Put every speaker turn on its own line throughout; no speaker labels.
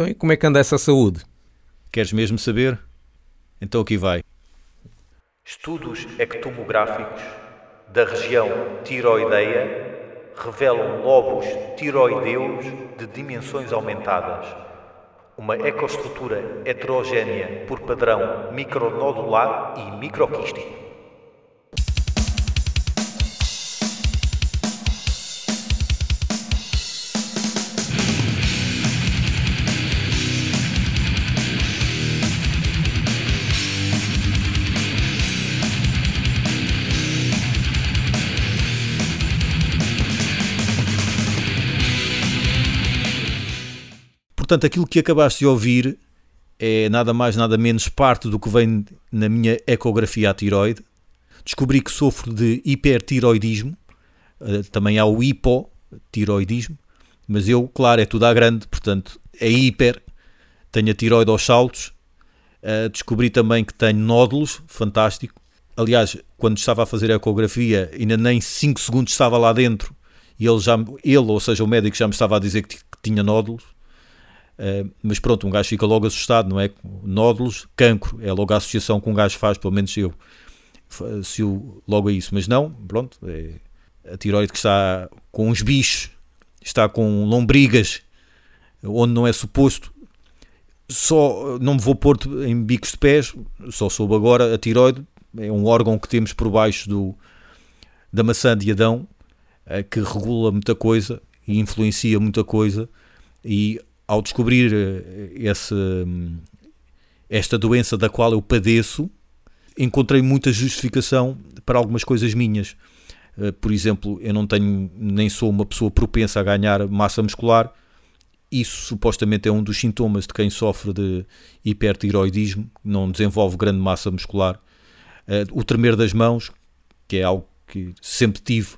Então, e como é que anda essa saúde?
Queres mesmo saber? Então aqui vai.
Estudos ectomográficos da região tiroideia revelam lobos tiroideus de dimensões aumentadas, uma ecoestrutura heterogênea por padrão micronodular e microquístico.
Portanto, aquilo que acabaste de ouvir é nada mais, nada menos parte do que vem na minha ecografia à tiroide. Descobri que sofro de hipertiroidismo, eh, também há o hipotiroidismo, mas eu, claro, é tudo à grande, portanto, é hiper, tenho a tiroide aos saltos. Eh, descobri também que tenho nódulos, fantástico. Aliás, quando estava a fazer a ecografia, ainda nem 5 segundos estava lá dentro e ele, já, ele, ou seja, o médico já me estava a dizer que tinha nódulos. Uh, mas pronto, um gajo fica logo assustado, não é? Nódulos, cancro, é logo a associação que um gajo faz, pelo menos eu, eu logo a isso. Mas não, pronto, é a tiroide que está com uns bichos, está com lombrigas, onde não é suposto. Só não me vou pôr em bicos de pés, só soube agora, a tiroide é um órgão que temos por baixo do, da maçã de Adão, uh, que regula muita coisa e influencia muita coisa. E ao descobrir eh, esse, esta doença da qual eu padeço, encontrei muita justificação para algumas coisas minhas. Eh, por exemplo, eu não tenho, nem sou uma pessoa propensa a ganhar massa muscular. Isso supostamente é um dos sintomas de quem sofre de hipertiroidismo, não desenvolve grande massa muscular. Eh, o tremer das mãos, que é algo que sempre tive,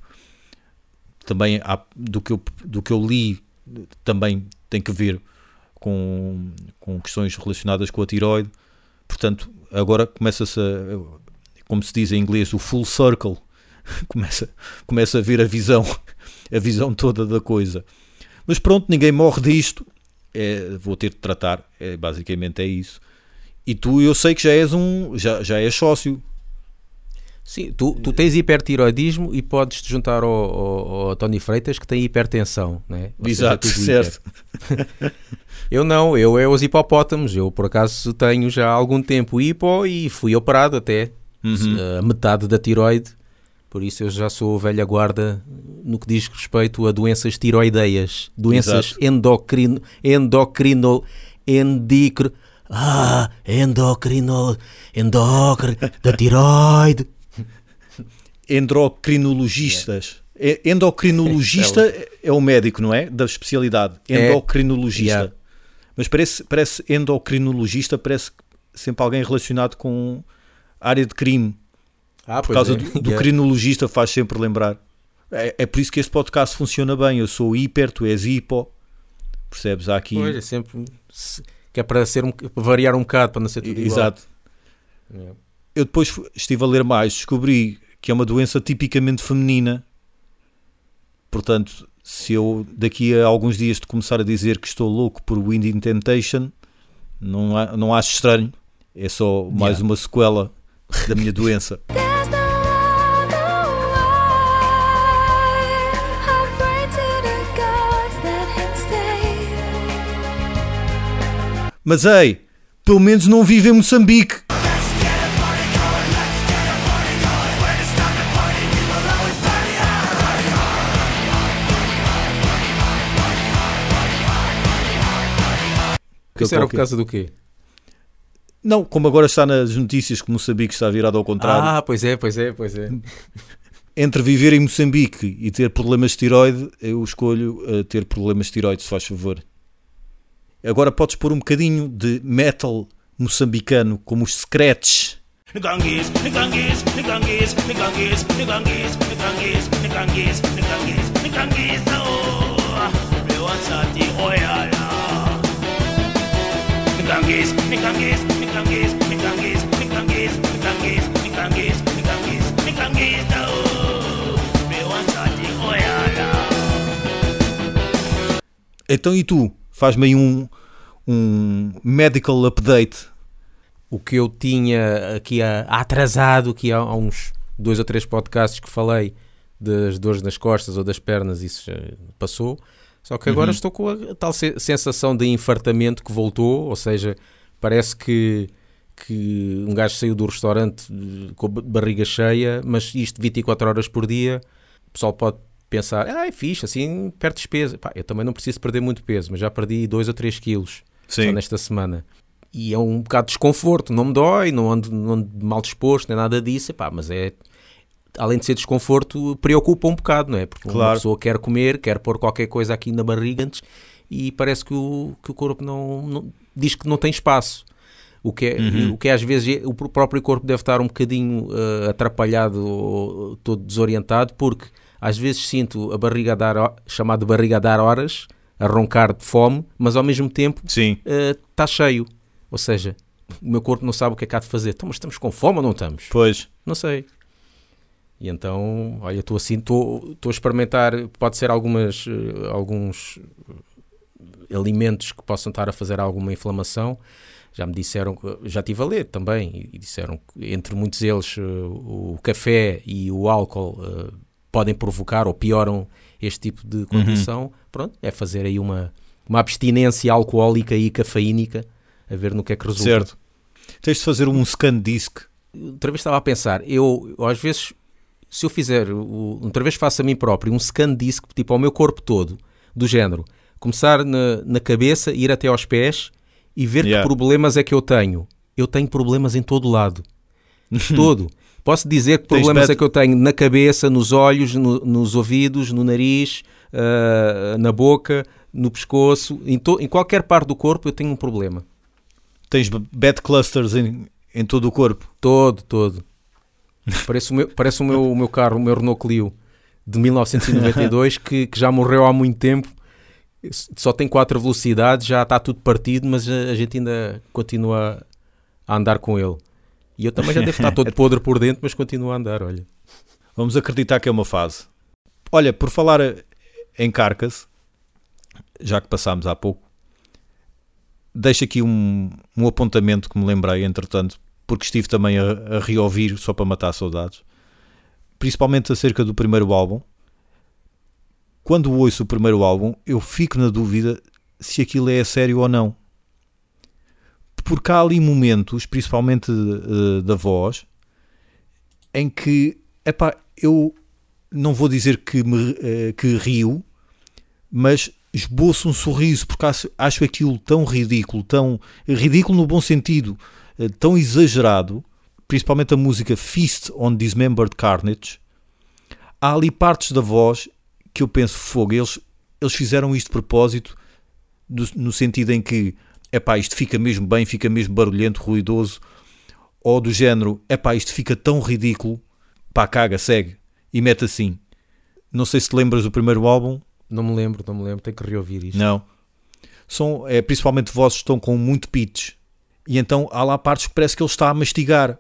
também do, que eu, do que eu li, também tem que ver com, com questões relacionadas com a tiroide. Portanto, agora começa-se a, como se diz em inglês, o full circle. começa, começa a ver a visão, a visão toda da coisa. Mas pronto, ninguém morre disto. É, vou ter de tratar, é, basicamente é isso. E tu, eu sei que já és um, já, já és sócio
Sim, tu, tu tens hipertiroidismo e podes te juntar ao, ao, ao, Tony Freitas que tem hipertensão, né?
Exato, certo.
eu não, eu é os hipopótamos. Eu por acaso tenho já há algum tempo hipo e fui operado até uhum. a metade da tiroide. Por isso eu já sou velha guarda no que diz respeito a doenças tiroideias, doenças endocrino, endocrino, endicro, ah, endocrino, endocr, da tiroide
endocrinologistas. Yeah. Endocrinologista é, é o médico, não é? Da especialidade. É. Endocrinologista. É. Yeah. Mas parece, parece endocrinologista, parece sempre alguém relacionado com área de crime. Ah, por causa é. do, do yeah. crinologista faz sempre lembrar. É, é por isso que este podcast funciona bem. Eu sou hiper, tu és hipo. Percebes? Há aqui.
Pois, é sempre. Que é para, ser um, para variar um bocado, para não ser tudo igual.
Exato. Yeah. Eu depois estive a ler mais, descobri que é uma doença tipicamente feminina. Portanto, se eu daqui a alguns dias te começar a dizer que estou louco por Wind Temptation, não, há, não acho estranho. É só mais yeah. uma sequela da minha doença. Mas ei, pelo menos não vive em Moçambique.
Isso era por causa do quê?
Não, como agora está nas notícias que Moçambique está virado ao contrário.
Ah, pois é, pois é, pois é.
Entre viver em Moçambique e ter problemas de tiroide, eu escolho uh, ter problemas de tiroide, se faz favor. Agora podes pôr um bocadinho de metal moçambicano, como os Scratch. Micanguês, micanguês, micanguês, micanguês, micanguês, micanguês, micanguês, micanguês, micanguês, meu ansate. Então e tu? Faz-me aí um, um medical update.
O que eu tinha aqui a, atrasado, aqui há, há uns dois ou três podcasts que falei das dores nas costas ou das pernas, isso passou. Só que agora uhum. estou com a tal sensação de infartamento que voltou, ou seja, parece que, que um gajo saiu do restaurante eh, com a barriga cheia, mas isto 24 horas por dia, o pessoal pode pensar, ah, é fixe, assim perdes peso. Pá, eu também não preciso perder muito peso, mas já perdi 2 ou 3 quilos Sim. nesta semana. E é um bocado de desconforto, não me dói, não ando, não ando mal disposto, nem nada disso, pá, mas é além de ser desconforto, preocupa um bocado, não é? Porque claro. uma pessoa quer comer, quer pôr qualquer coisa aqui na barriga antes e parece que o, que o corpo não, não diz que não tem espaço. O que, é, uhum. o que é, às vezes o próprio corpo deve estar um bocadinho uh, atrapalhado ou todo desorientado, porque às vezes sinto a barriga a dar, chamado barriga a dar horas, a roncar de fome, mas ao mesmo tempo está uh, cheio. Ou seja, o meu corpo não sabe o que é que há de fazer. Então, mas estamos com fome ou não estamos?
Pois.
Não sei. E então, olha, estou assim, estou a experimentar, pode ser algumas, uh, alguns alimentos que possam estar a fazer alguma inflamação. Já me disseram, já estive a ler também, e disseram que entre muitos eles uh, o café e o álcool uh, podem provocar ou pioram este tipo de condição. Uhum. Pronto, é fazer aí uma, uma abstinência alcoólica e cafeínica, a ver no que é que resulta.
Certo. Tens de fazer um scan disc.
Outra vez estava a pensar, eu às vezes se eu fizer, outra vez faço a mim próprio, um scan disc, tipo ao meu corpo todo, do género, começar na, na cabeça, ir até aos pés e ver yeah. que problemas é que eu tenho. Eu tenho problemas em todo lado. todo. Posso dizer que problemas é que eu tenho na cabeça, nos olhos, no, nos ouvidos, no nariz, uh, na boca, no pescoço, em, to, em, qualquer parte do corpo eu tenho um problema.
Tens bad clusters em, em todo o corpo?
Todo, todo. Parece o meu, parece o meu, o meu carro, o meu Renault Clio de 1992, que, que já morreu há muito tempo. Só tem quatro velocidades, já está tudo partido, mas a, gente ainda continua a andar com ele. E eu também já devo estar todo podre por dentro, mas continuo a andar, olha.
Vamos acreditar que é uma fase. Olha, por falar em Carcas, já que passámos há pouco, deixo aqui um, um apontamento que me lembrei, entretanto, porque estive também a, a reouvir só para matar saudades, principalmente acerca do primeiro álbum. Quando ouço o primeiro álbum, eu fico na dúvida se aquilo é sério ou não. Porque há ali momentos, principalmente uh, da voz, em que, epá, eu não vou dizer que, me, uh, que rio, mas esboço um sorriso porque acho, acho aquilo tão ridículo, tão ridículo no bom sentido, eh, tão exagerado, principalmente a música Feast on Dismembered Carnage, há ali partes da voz que eu penso, fogo, eles, eles fizeram isto de propósito, no, no sentido em que, é pá, isto fica mesmo bem, fica mesmo barulhento, ruidoso, ou do género, é pá, isto fica tão ridículo, pá, caga, segue, e mete assim. Não sei se te lembras do primeiro álbum.
Não me lembro, não me lembro, tenho que reouvir isto.
Não. São, é, principalmente vozes que estão com muito pitch, e então há lá partes que parece que ele está a mastigar.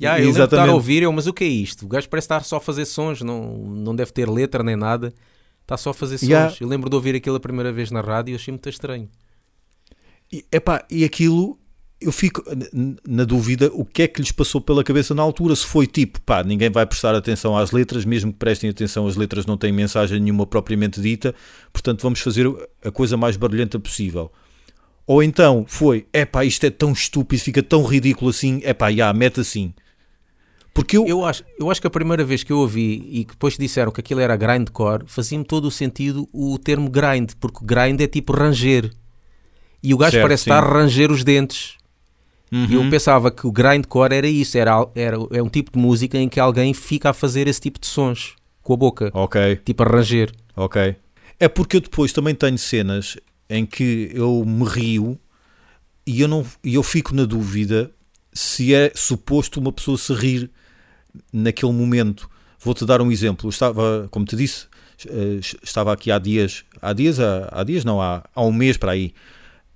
Yeah, eu lembro de estar a ouvir, eu, mas o que é isto? O gajo parece estar só a fazer sons, não, não deve ter letra nem nada, está só a fazer sons. Yeah. Eu lembro de ouvir aquilo a primeira vez na rádio e achei muito estranho.
E, epá, e aquilo eu fico na dúvida o que é que lhes passou pela cabeça na altura. Se foi tipo, pá, ninguém vai prestar atenção às letras, mesmo que prestem atenção, as letras não têm mensagem nenhuma propriamente dita, portanto vamos fazer a coisa mais barulhenta possível. Ou então foi, é pá, isto é tão estúpido, fica tão ridículo assim, é pá, já, mete assim.
Porque eu... Eu, acho, eu acho que a primeira vez que eu ouvi e que depois disseram que aquilo era grindcore, fazia-me todo o sentido o termo grind, porque grind é tipo ranger. E o gajo certo, parece sim. estar a ranger os dentes. Uhum. E eu pensava que o grindcore era isso, era, era, é um tipo de música em que alguém fica a fazer esse tipo de sons com a boca.
Ok.
Tipo a ranger.
Ok. É porque eu depois também tenho cenas em que eu me rio e eu, não, eu fico na dúvida se é suposto uma pessoa se rir naquele momento. Vou-te dar um exemplo. Eu estava, como te disse, eh, estava aqui há dias, há dias, há, há dias não, há, há um mês para aí,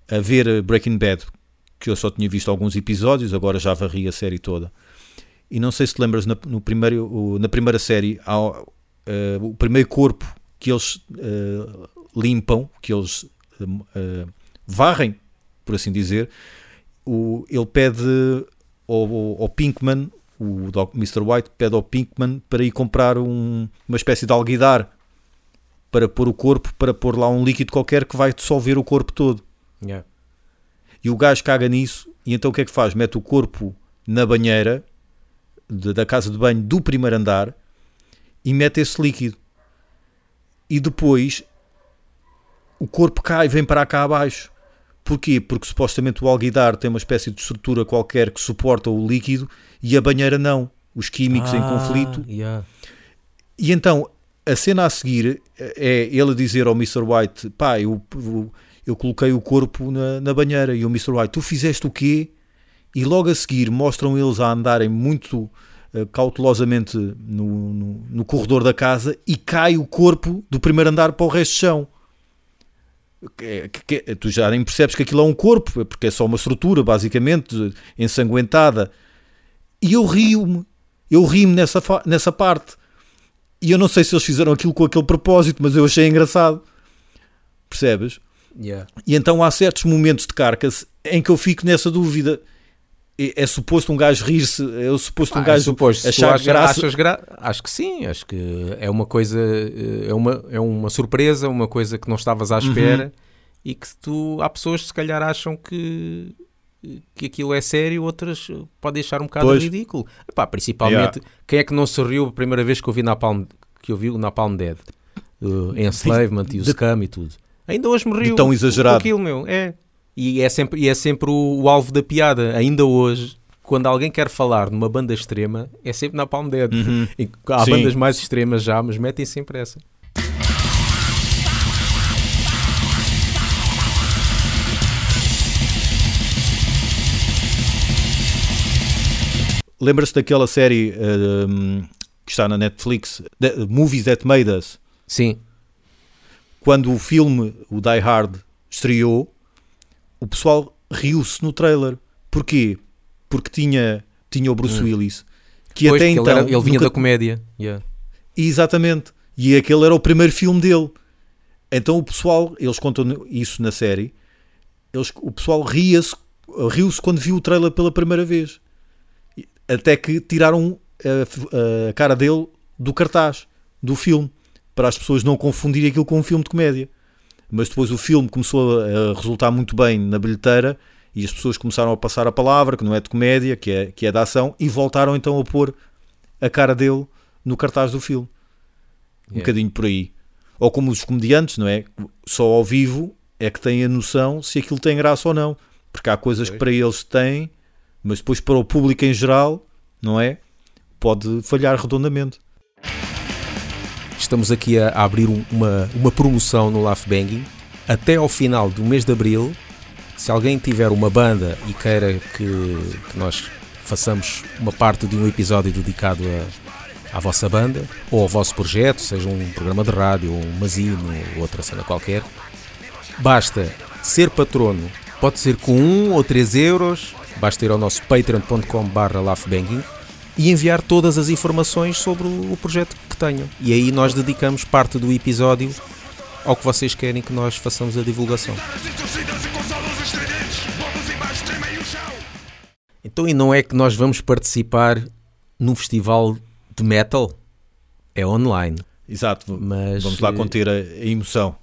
a ver Breaking Bad que eu só tinha visto alguns episódios, agora já varri a série toda. E não sei se te lembras, na, no primeiro, na primeira série, há, uh, o primeiro corpo que eles uh, limpam, que eles uh, varrem, por assim dizer, o, ele pede ao, ao Pinkman, o Mr. White pede ao Pinkman para ir comprar um, uma espécie de alguidar para pôr o corpo, para pôr lá um líquido qualquer que vai dissolver o corpo todo.
Yeah.
E o gajo caga nisso, e então o que é que faz? Mete o corpo na banheira de, da casa de banho do primeiro andar e mete esse líquido. E depois o corpo cai e vem para cá abaixo. Porquê? Porque supostamente o alguidar tem uma espécie de estrutura qualquer que suporta o líquido e a banheira não. Os químicos
ah,
em conflito.
Yeah.
E então a cena a seguir é ele dizer ao Mr. White: pá, eu, eu, eu coloquei o corpo na, na, banheira. E o Mr. White: tu fizeste o quê? E logo a seguir mostram eles a andarem muito uh, cautelosamente no, no, no, corredor da casa e cai o corpo do primeiro andar para o resto do chão. Que, que, que, tu já nem percebes que aquilo é um corpo, porque é só uma estrutura, basicamente, ensanguentada. E eu rio-me, eu rio-me nessa, nessa parte e eu não sei se eles fizeram aquilo com aquele propósito, mas eu achei engraçado. Percebes?
Yeah.
E então há certos momentos de carcass em que eu fico nessa dúvida. É, é suposto um gajo rir-se, é suposto um
ah,
gajo
é suposto.
achar
achas,
graça.
Achas gra... Acho que sim, acho que é uma coisa, é uma, é uma surpresa, uma coisa que não estavas à espera uhum. e que tu, há pessoas que se calhar acham que que aquilo é sério, outras podem achar um bocado
pois.
ridículo. Epá, principalmente,
Yeah.
quem é que não se riu a primeira vez que eu vi Napalm, que eu vi o Napalm Dead? Uh, Enslavement e o
de-
Scam e tudo. Ainda hoje me rio
tão exagerado.
aquilo, meu. É. E é sempre, e é sempre o, o alvo da piada. Ainda hoje, quando alguém quer falar numa banda extrema, é sempre Napalm Dead.
Uhum.
Há
Sim.
bandas mais extremas já, mas metem sempre essa.
Lembras-te daquela série um, que está na Netflix, The Movies That Made Us?
Sim.
Quando o filme, o Die Hard, estreou, o pessoal riu-se no trailer. Porquê? Porque tinha, tinha o Bruce Willis, que
Hum. Pois,
até então.
ele, era- ele vinha
nunca-
da comédia. Yeah.
Exatamente. E aquele era o primeiro filme dele. Então o pessoal, eles contam isso na série, eles, o pessoal ria-se, riu-se quando viu o trailer pela primeira vez. Até que tiraram a, f- a cara dele do cartaz do filme, para as pessoas não confundirem aquilo com um filme de comédia. Mas depois o filme começou a a resultar muito bem na bilheteira e as pessoas começaram a passar a palavra que não é de comédia, que é, que é de ação, e voltaram então a pôr a cara dele no cartaz do filme. Um
Yeah.
bocadinho por aí. Ou como os comediantes, não é? Só ao vivo é que têm a noção se aquilo tem graça ou não. Porque há coisas que para eles têm, mas depois para o público em geral, não é? Pode falhar redondamente.
Estamos aqui a, abrir um- uma, uma promoção no Laugh Banging. Até ao final do mês de Abril, se alguém tiver uma banda e queira que, que nós façamos uma parte de um episódio dedicado a, à vossa banda ou ao vosso projeto, seja um programa de rádio, um mazino, ou outra cena qualquer, basta ser patrono. Pode ser com 1 ou 3 euros, basta ir ao nosso patreon.com barra laughbanging e enviar todas as informações sobre o projeto que tenham. E aí nós dedicamos parte do episódio ao que vocês querem que nós façamos a divulgação. Então, e não é que nós vamos participar num festival de metal? É online.
Exato.
Mas,
Vamos lá
eh,
conter a, a emoção.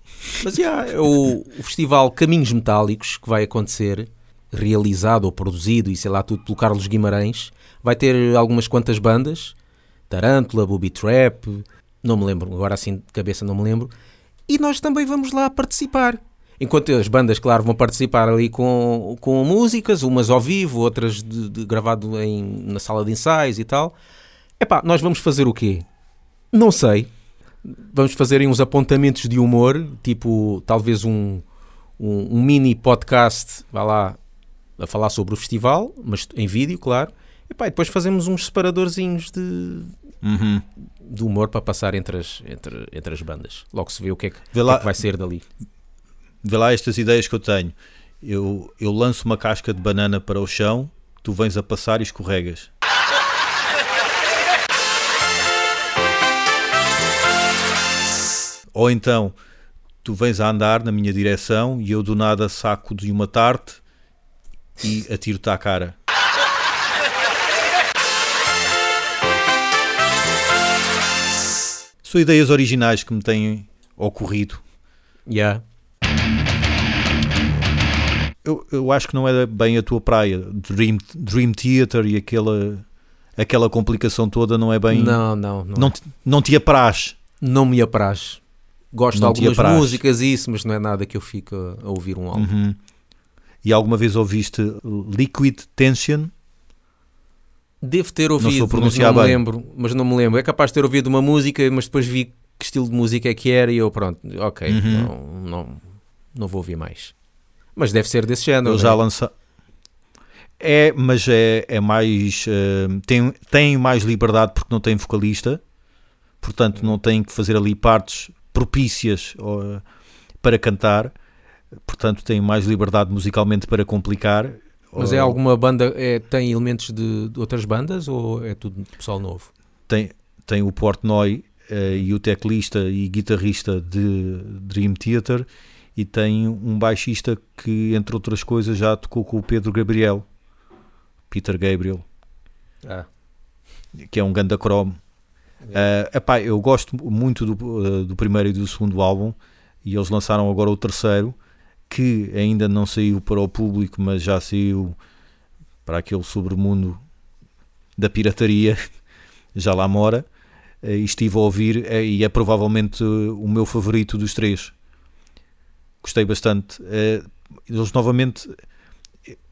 Mas já, é o, o festival Caminhos Metálicos que vai acontecer, realizado ou produzido e sei lá tudo pelo Carlos Guimarães, vai ter algumas quantas bandas, Tarântula, Booby Trap, não me lembro, agora assim de cabeça não me lembro, e nós também vamos lá participar. Enquanto as bandas, claro, vão participar ali com, com músicas, umas ao vivo, outras de, de- gravado em, na sala de ensaios e tal. Epá, nós vamos fazer o quê? Não sei. Vamos fazer uns apontamentos de humor, tipo talvez um, um, um mini podcast, vá lá, a falar sobre o festival, mas em vídeo, claro. E depois fazemos uns separadorzinhos de,
Uhum.
de humor para passar entre as, entre, entre as bandas. Logo se vê o que é que,
Vê
que,
lá-
é que vai ser dali.
Vê lá estas ideias que eu tenho. Eu, eu lanço uma casca de banana para o chão, tu vens a passar e escorregas. Ou então, tu vens a andar na minha direção e eu do nada saco de uma tarte e atiro-te à cara. São ideias originais que me têm ocorrido.
Yeah.
Eu, eu acho que não é bem a tua praia. Dream, Dream Theater e aquela, aquela complicação toda não é bem.
Não, não, não.
Não, te- não te apraz.
Não me apraz. Gosto
Não
de algumas músicas e isso, mas não é nada que eu fique a, a ouvir um álbum.
Uhum. E alguma vez ouviste Liquid Tension?
Devo ter ouvido,
a
mas não me
bem.
lembro. Mas não me lembro. É capaz de ter ouvido uma música, mas depois vi que estilo de música é que era e eu, pronto, ok,
Uhum.
não, não, não vou ouvir mais. Mas deve ser desse género.
Eu
né?
já lança. É, mas é, é mais. eh, tem, tem mais liberdade porque não tem vocalista, portanto não tem que fazer ali partes propícias ó, para cantar, portanto tem mais liberdade musicalmente para complicar.
Mas é
Ó,
alguma banda, é, tem elementos de, de outras bandas ou é tudo pessoal novo?
Tem, tem o Portnoy eh, e o teclista e guitarrista de Dream Theater e tem um baixista que, entre outras coisas, já tocou com o Pedro Gabriel, Peter Gabriel.
Ah.
que é um ganda cromo. Eh, epá, eu gosto muito do, eh, do primeiro e do segundo álbum e eles lançaram agora o terceiro que ainda não saiu para o público, mas já saiu para aquele sobremundo da pirataria, já lá mora. eh, E estive a ouvir eh, e é provavelmente eh, o meu favorito dos três. Gostei bastante. Eles novamente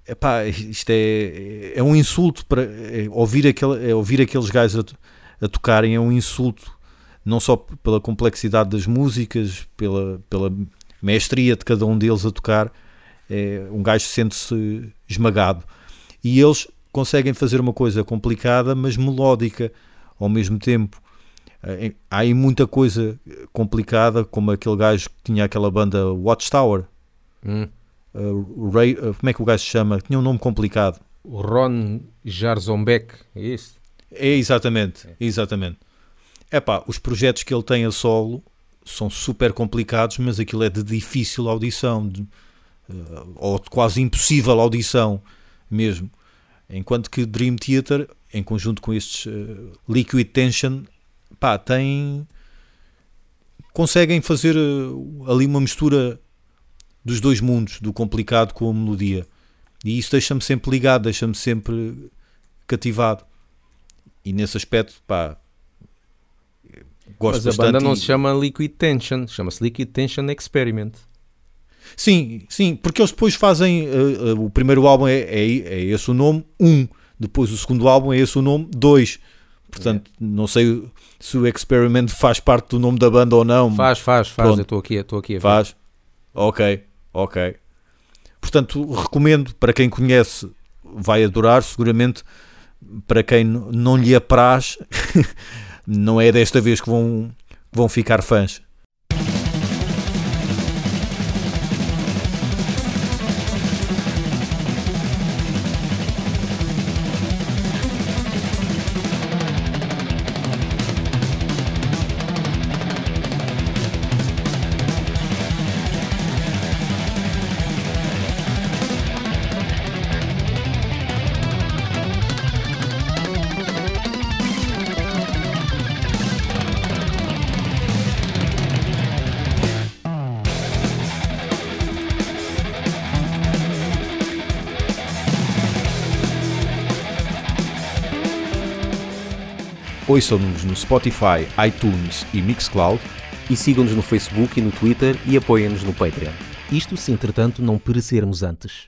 epá, isto é, é um insulto para é ouvir, aquele, é ouvir aqueles gajos a, a tocarem é um insulto não só pela complexidade das músicas pela, pela mestria de cada um deles a tocar é, um gajo sente-se esmagado e eles conseguem fazer uma coisa complicada mas melódica ao mesmo tempo Eh, há aí muita coisa complicada como aquele gajo que tinha aquela banda Watchtower
Hum.
Uh, Ray, uh, como é que o gajo se chama? Tinha um nome complicado.
O Ron Jarzombeck, é isso?
É exatamente, exatamente. Epá, os projetos que ele tem a solo são super complicados, mas aquilo é de difícil audição, de, uh, ou de quase impossível audição mesmo. Enquanto que Dream Theater, em conjunto com estes uh, Liquid Tension, pá, tem conseguem fazer uh, ali uma mistura dos dois mundos, do complicado com a melodia. E isso deixa-me sempre ligado, deixa-me sempre cativado. E nesse aspecto, pá, gosto
Mas a banda não
e-
se chama Liquid Tension, chama-se Liquid Tension Experiment.
Sim, sim, porque eles depois fazem. uh, uh, o primeiro álbum é, é, é esse o nome, um. Depois o segundo álbum é esse o nome, dois. Portanto, não sei se o Experiment faz parte do nome da banda ou não.
Faz, faz, faz.
Pronto.
Eu estou aqui, estou aqui a ver.
Faz. Ok, ok. Portanto, recomendo para quem conhece, vai adorar, seguramente. Para quem não lhe apraz, não é desta vez que vão, vão ficar fãs. Ouçam-nos no Spotify, iTunes e Mixcloud.
E sigam-nos no Facebook e no Twitter e apoiem-nos no Patreon. Isto se entretanto não perecermos antes.